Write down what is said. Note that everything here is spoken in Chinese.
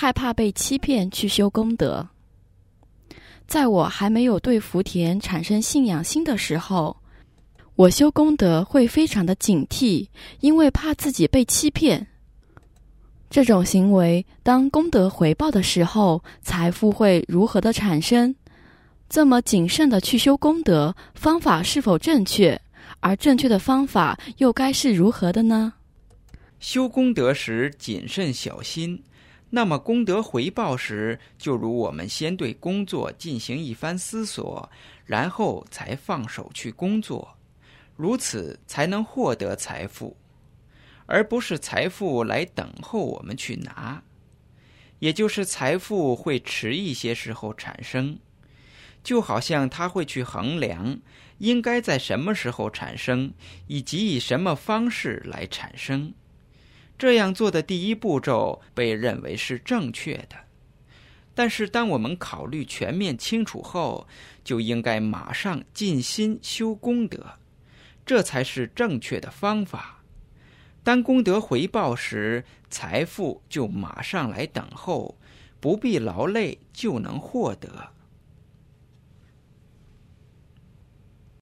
害怕被欺骗去修功德。在我还没有对福田产生信仰心的时候，我修功德会非常的警惕，因为怕自己被欺骗。这种行为，当功德回报的时候，财富会如何的产生？这么谨慎的去修功德，方法是否正确？而正确的方法又该是如何的呢？修功德时谨慎小心。那么功德回报时，就如我们先对工作进行一番思索，然后才放手去工作，如此才能获得财富，而不是财富来等候我们去拿。也就是财富会迟一些时候产生，就好像他会去衡量应该在什么时候产生，以及以什么方式来产生。这样做的第一步骤被认为是正确的，但是当我们考虑全面清楚后，就应该马上尽心修功德，这才是正确的方法。当功德回报时，财富就马上来等候，不必劳累就能获得。